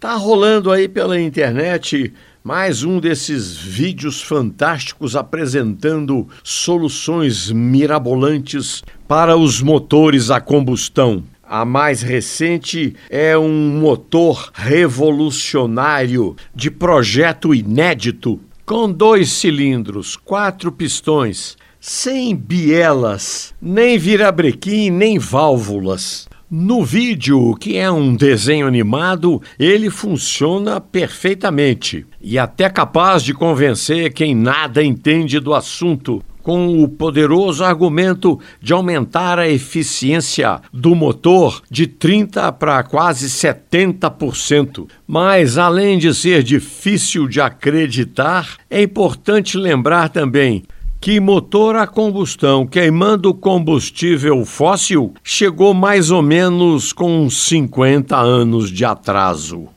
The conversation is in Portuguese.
Tá rolando aí pela internet mais um desses vídeos fantásticos apresentando soluções mirabolantes para os motores a combustão. A mais recente é um motor revolucionário de projeto inédito, com dois cilindros, quatro pistões, sem bielas, nem virabrequim, nem válvulas. No vídeo, que é um desenho animado, ele funciona perfeitamente e até capaz de convencer quem nada entende do assunto, com o poderoso argumento de aumentar a eficiência do motor de 30 para quase 70%. Mas, além de ser difícil de acreditar, é importante lembrar também que motor a combustão queimando combustível fóssil chegou mais ou menos com 50 anos de atraso.